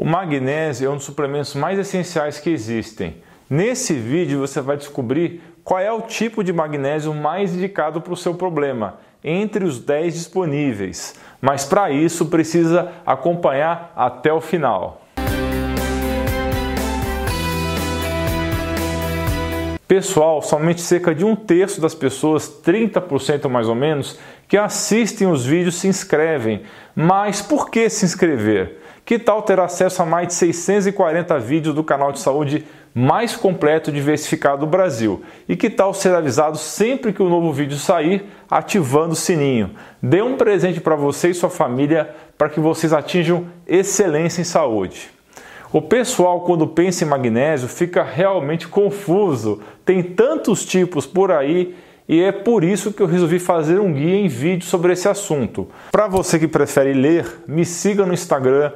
O magnésio é um dos suplementos mais essenciais que existem. Nesse vídeo você vai descobrir qual é o tipo de magnésio mais indicado para o seu problema, entre os 10 disponíveis. Mas para isso precisa acompanhar até o final. Pessoal, somente cerca de um terço das pessoas, 30% mais ou menos, que assistem os vídeos se inscrevem. Mas por que se inscrever? Que tal ter acesso a mais de 640 vídeos do canal de saúde mais completo e diversificado do Brasil? E que tal ser avisado sempre que o um novo vídeo sair, ativando o sininho? Dê um presente para você e sua família para que vocês atinjam excelência em saúde. O pessoal, quando pensa em magnésio, fica realmente confuso. Tem tantos tipos por aí e é por isso que eu resolvi fazer um guia em vídeo sobre esse assunto. Para você que prefere ler, me siga no Instagram,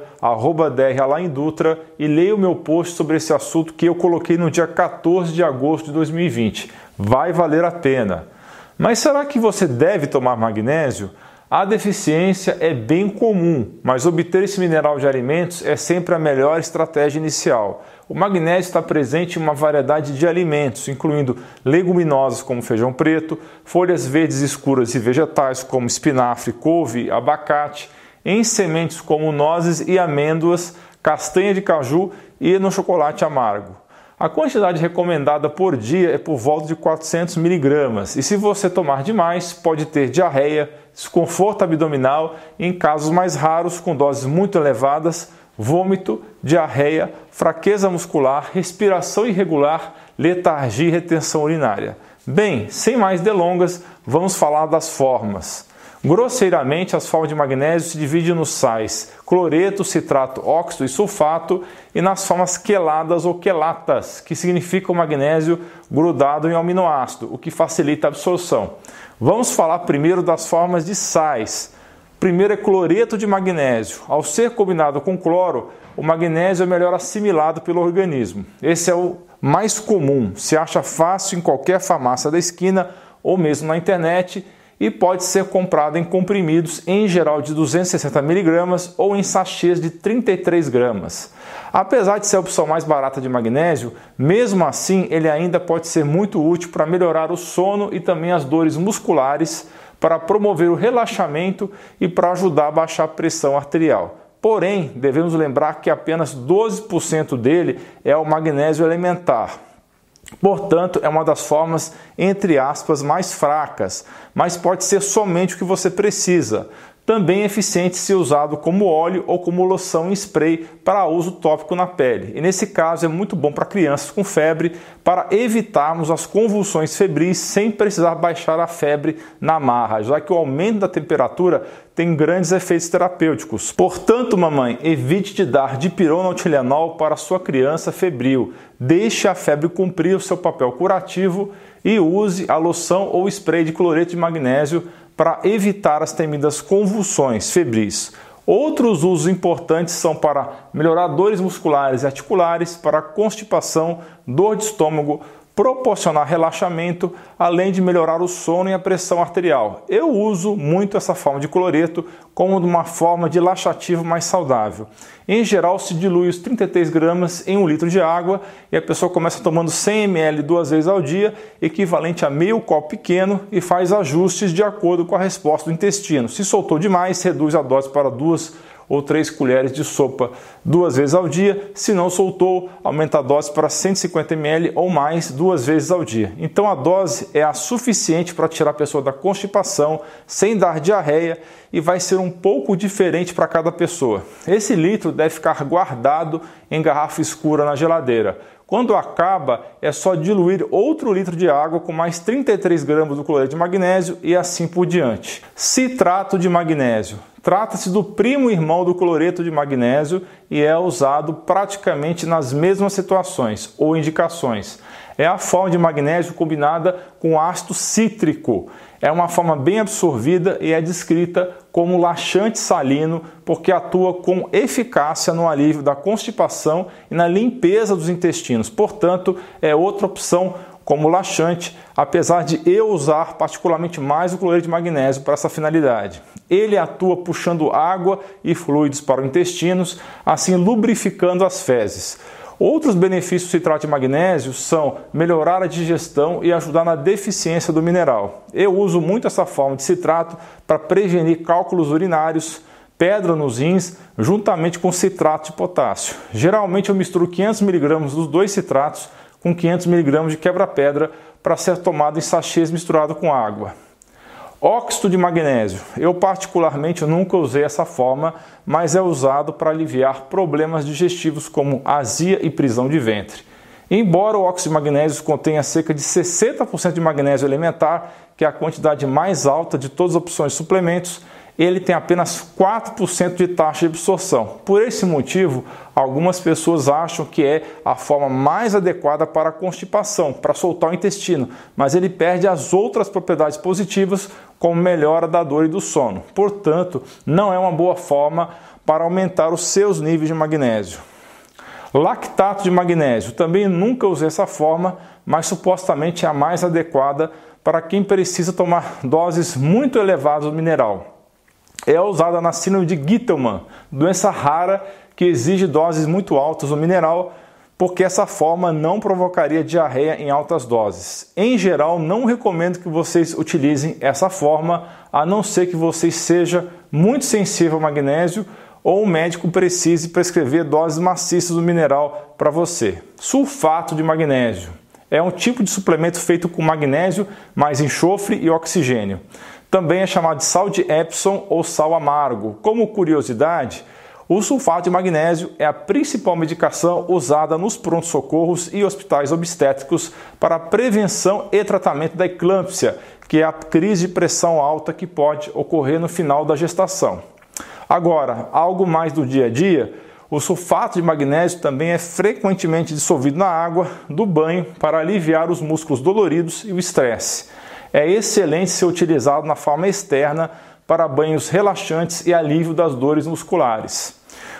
@dralaindutra e leia o meu post sobre esse assunto que eu coloquei no dia 14 de agosto de 2020. Vai valer a pena. Mas será que você deve tomar magnésio? A deficiência é bem comum, mas obter esse mineral de alimentos é sempre a melhor estratégia inicial. O magnésio está presente em uma variedade de alimentos, incluindo leguminosas como feijão preto, folhas verdes escuras e vegetais como espinafre, couve, abacate, em sementes como nozes e amêndoas, castanha de caju e no chocolate amargo. A quantidade recomendada por dia é por volta de 400 miligramas, e se você tomar demais, pode ter diarreia, desconforto abdominal e, em casos mais raros, com doses muito elevadas, vômito, diarreia, fraqueza muscular, respiração irregular, letargia e retenção urinária. Bem, sem mais delongas, vamos falar das formas. Grosseiramente, as formas de magnésio se dividem nos sais cloreto, citrato, óxido e sulfato e nas formas queladas ou quelatas, que significam magnésio grudado em aminoácido, o que facilita a absorção. Vamos falar primeiro das formas de sais. Primeiro é cloreto de magnésio. Ao ser combinado com cloro, o magnésio é melhor assimilado pelo organismo. Esse é o mais comum, se acha fácil em qualquer farmácia da esquina ou mesmo na internet e pode ser comprado em comprimidos, em geral de 260 mg ou em sachês de 33 gramas. Apesar de ser a opção mais barata de magnésio, mesmo assim ele ainda pode ser muito útil para melhorar o sono e também as dores musculares, para promover o relaxamento e para ajudar a baixar a pressão arterial. Porém, devemos lembrar que apenas 12% dele é o magnésio elementar. Portanto, é uma das formas, entre aspas, mais fracas, mas pode ser somente o que você precisa. Também é eficiente se usado como óleo ou como loção em spray para uso tópico na pele. E nesse caso é muito bom para crianças com febre para evitarmos as convulsões febris sem precisar baixar a febre na marra, já que o aumento da temperatura tem grandes efeitos terapêuticos. Portanto, mamãe, evite de dar dipirona ou Tilenol para sua criança febril. Deixe a febre cumprir o seu papel curativo e use a loção ou spray de cloreto de magnésio para evitar as temidas convulsões febris. Outros usos importantes são para melhorar dores musculares e articulares, para constipação, dor de estômago, proporcionar relaxamento, além de melhorar o sono e a pressão arterial. Eu uso muito essa forma de cloreto como uma forma de laxativo mais saudável. Em geral, se dilui os 33 gramas em um litro de água e a pessoa começa tomando 100 ml duas vezes ao dia, equivalente a meio copo pequeno, e faz ajustes de acordo com a resposta do intestino. Se soltou demais, reduz a dose para duas ou 3 colheres de sopa duas vezes ao dia. Se não soltou, aumenta a dose para 150 ml ou mais duas vezes ao dia. Então a dose é a suficiente para tirar a pessoa da constipação sem dar diarreia e vai ser um pouco diferente para cada pessoa. Esse litro deve ficar guardado em garrafa escura na geladeira. Quando acaba, é só diluir outro litro de água com mais 33 gramas do cloreto de magnésio e assim por diante. Citrato de magnésio. Trata-se do primo irmão do cloreto de magnésio e é usado praticamente nas mesmas situações ou indicações. É a forma de magnésio combinada com ácido cítrico. É uma forma bem absorvida e é descrita como laxante salino porque atua com eficácia no alívio da constipação e na limpeza dos intestinos. Portanto, é outra opção como laxante, apesar de eu usar particularmente mais o cloreto de magnésio para essa finalidade. Ele atua puxando água e fluidos para os intestinos, assim lubrificando as fezes. Outros benefícios do citrato de magnésio são melhorar a digestão e ajudar na deficiência do mineral. Eu uso muito essa forma de citrato para prevenir cálculos urinários, pedra nos rins, juntamente com citrato de potássio. Geralmente eu misturo 500 mg dos dois citratos com 500 mg de quebra-pedra para ser tomado em sachês misturado com água. Óxido de magnésio. Eu particularmente nunca usei essa forma, mas é usado para aliviar problemas digestivos como azia e prisão de ventre. Embora o óxido de magnésio contenha cerca de 60% de magnésio elementar, que é a quantidade mais alta de todas as opções de suplementos, ele tem apenas 4% de taxa de absorção. Por esse motivo, algumas pessoas acham que é a forma mais adequada para a constipação, para soltar o intestino, mas ele perde as outras propriedades positivas, como melhora da dor e do sono. Portanto, não é uma boa forma para aumentar os seus níveis de magnésio. Lactato de magnésio, também nunca usei essa forma, mas supostamente é a mais adequada para quem precisa tomar doses muito elevadas do mineral é usada na síndrome de Gittelman, doença rara que exige doses muito altas do mineral, porque essa forma não provocaria diarreia em altas doses. Em geral, não recomendo que vocês utilizem essa forma, a não ser que você seja muito sensível ao magnésio ou o médico precise prescrever doses maciças do mineral para você. Sulfato de magnésio é um tipo de suplemento feito com magnésio mais enxofre e oxigênio. Também é chamado de sal de Epsom ou sal amargo. Como curiosidade, o sulfato de magnésio é a principal medicação usada nos prontos-socorros e hospitais obstétricos para prevenção e tratamento da eclâmpsia, que é a crise de pressão alta que pode ocorrer no final da gestação. Agora, algo mais do dia a dia, o sulfato de magnésio também é frequentemente dissolvido na água do banho para aliviar os músculos doloridos e o estresse é excelente ser utilizado na forma externa para banhos relaxantes e alívio das dores musculares.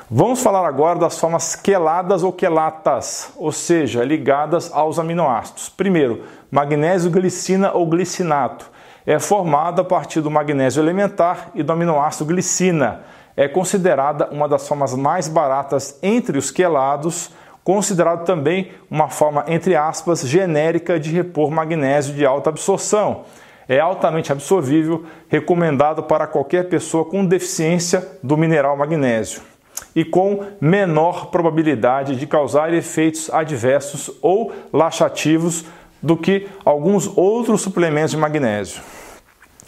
Vamos falar agora das formas queladas ou quelatas, ou seja, ligadas aos aminoácidos. Primeiro, magnésio glicina ou glicinato. É formado a partir do magnésio elementar e do aminoácido glicina. É considerada uma das formas mais baratas entre os quelados considerado também uma forma, entre aspas, genérica de repor magnésio de alta absorção. É altamente absorvível, recomendado para qualquer pessoa com deficiência do mineral magnésio e com menor probabilidade de causar efeitos adversos ou laxativos do que alguns outros suplementos de magnésio.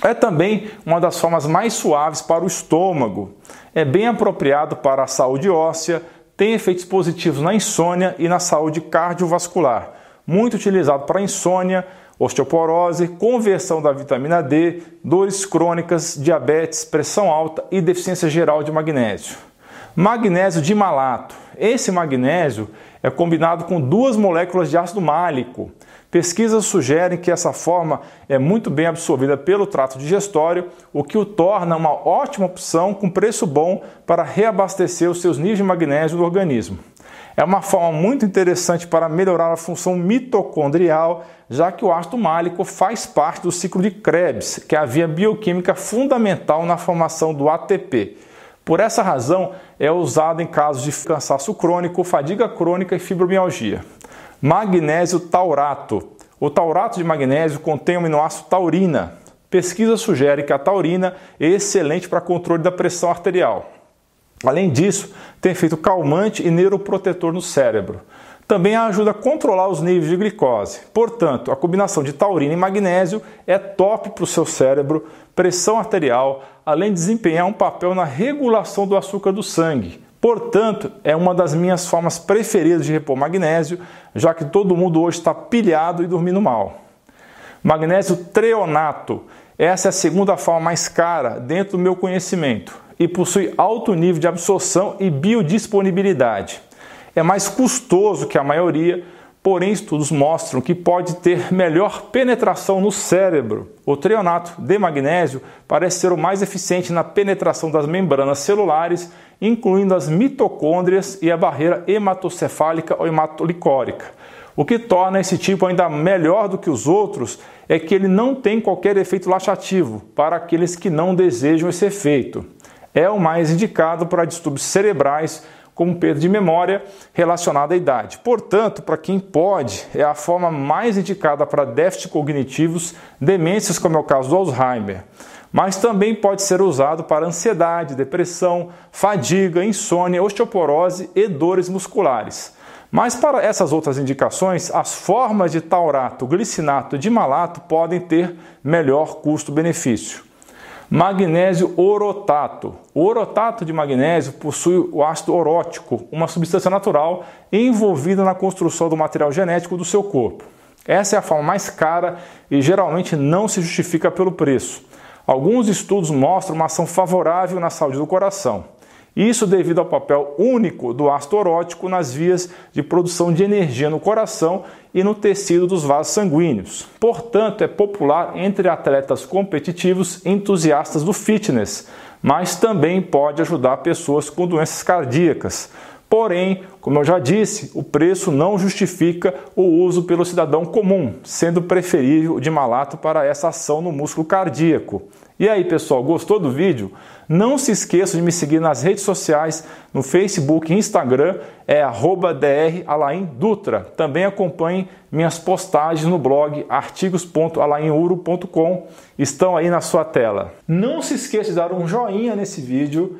É também uma das formas mais suaves para o estômago. É bem apropriado para a saúde óssea, tem efeitos positivos na insônia e na saúde cardiovascular. Muito utilizado para insônia, osteoporose, conversão da vitamina D, dores crônicas, diabetes, pressão alta e deficiência geral de magnésio. Magnésio de malato. Esse magnésio é combinado com duas moléculas de ácido málico. Pesquisas sugerem que essa forma é muito bem absorvida pelo trato digestório, o que o torna uma ótima opção com preço bom para reabastecer os seus níveis de magnésio no organismo. É uma forma muito interessante para melhorar a função mitocondrial, já que o ácido málico faz parte do ciclo de Krebs, que é a via bioquímica fundamental na formação do ATP. Por essa razão, é usado em casos de cansaço crônico, fadiga crônica e fibromialgia. Magnésio taurato. O taurato de magnésio contém o aminoácido taurina. Pesquisa sugere que a taurina é excelente para controle da pressão arterial. Além disso, tem efeito calmante e neuroprotetor no cérebro. Também ajuda a controlar os níveis de glicose. Portanto, a combinação de taurina e magnésio é top para o seu cérebro, pressão arterial, além de desempenhar um papel na regulação do açúcar do sangue. Portanto, é uma das minhas formas preferidas de repor magnésio, já que todo mundo hoje está pilhado e dormindo mal. Magnésio treonato. Essa é a segunda forma mais cara dentro do meu conhecimento e possui alto nível de absorção e biodisponibilidade. É mais custoso que a maioria, porém estudos mostram que pode ter melhor penetração no cérebro. O treonato de magnésio parece ser o mais eficiente na penetração das membranas celulares incluindo as mitocôndrias e a barreira hematocefálica ou hematolicórica. O que torna esse tipo ainda melhor do que os outros é que ele não tem qualquer efeito laxativo para aqueles que não desejam esse efeito. É o mais indicado para distúrbios cerebrais, como perda de memória relacionada à idade. Portanto, para quem pode, é a forma mais indicada para déficits cognitivos, demências, como é o caso do Alzheimer. Mas também pode ser usado para ansiedade, depressão, fadiga, insônia, osteoporose e dores musculares. Mas para essas outras indicações, as formas de taurato, glicinato e de malato podem ter melhor custo-benefício. Magnésio orotato. O orotato de magnésio possui o ácido orótico, uma substância natural envolvida na construção do material genético do seu corpo. Essa é a forma mais cara e geralmente não se justifica pelo preço. Alguns estudos mostram uma ação favorável na saúde do coração. Isso devido ao papel único do ácido nas vias de produção de energia no coração e no tecido dos vasos sanguíneos. Portanto, é popular entre atletas competitivos entusiastas do fitness, mas também pode ajudar pessoas com doenças cardíacas. Porém, como eu já disse, o preço não justifica o uso pelo cidadão comum, sendo preferível o de malato para essa ação no músculo cardíaco. E aí, pessoal, gostou do vídeo? Não se esqueça de me seguir nas redes sociais, no Facebook e Instagram, é dralaindutra. Também acompanhe minhas postagens no blog artigos.alainuro.com, estão aí na sua tela. Não se esqueça de dar um joinha nesse vídeo,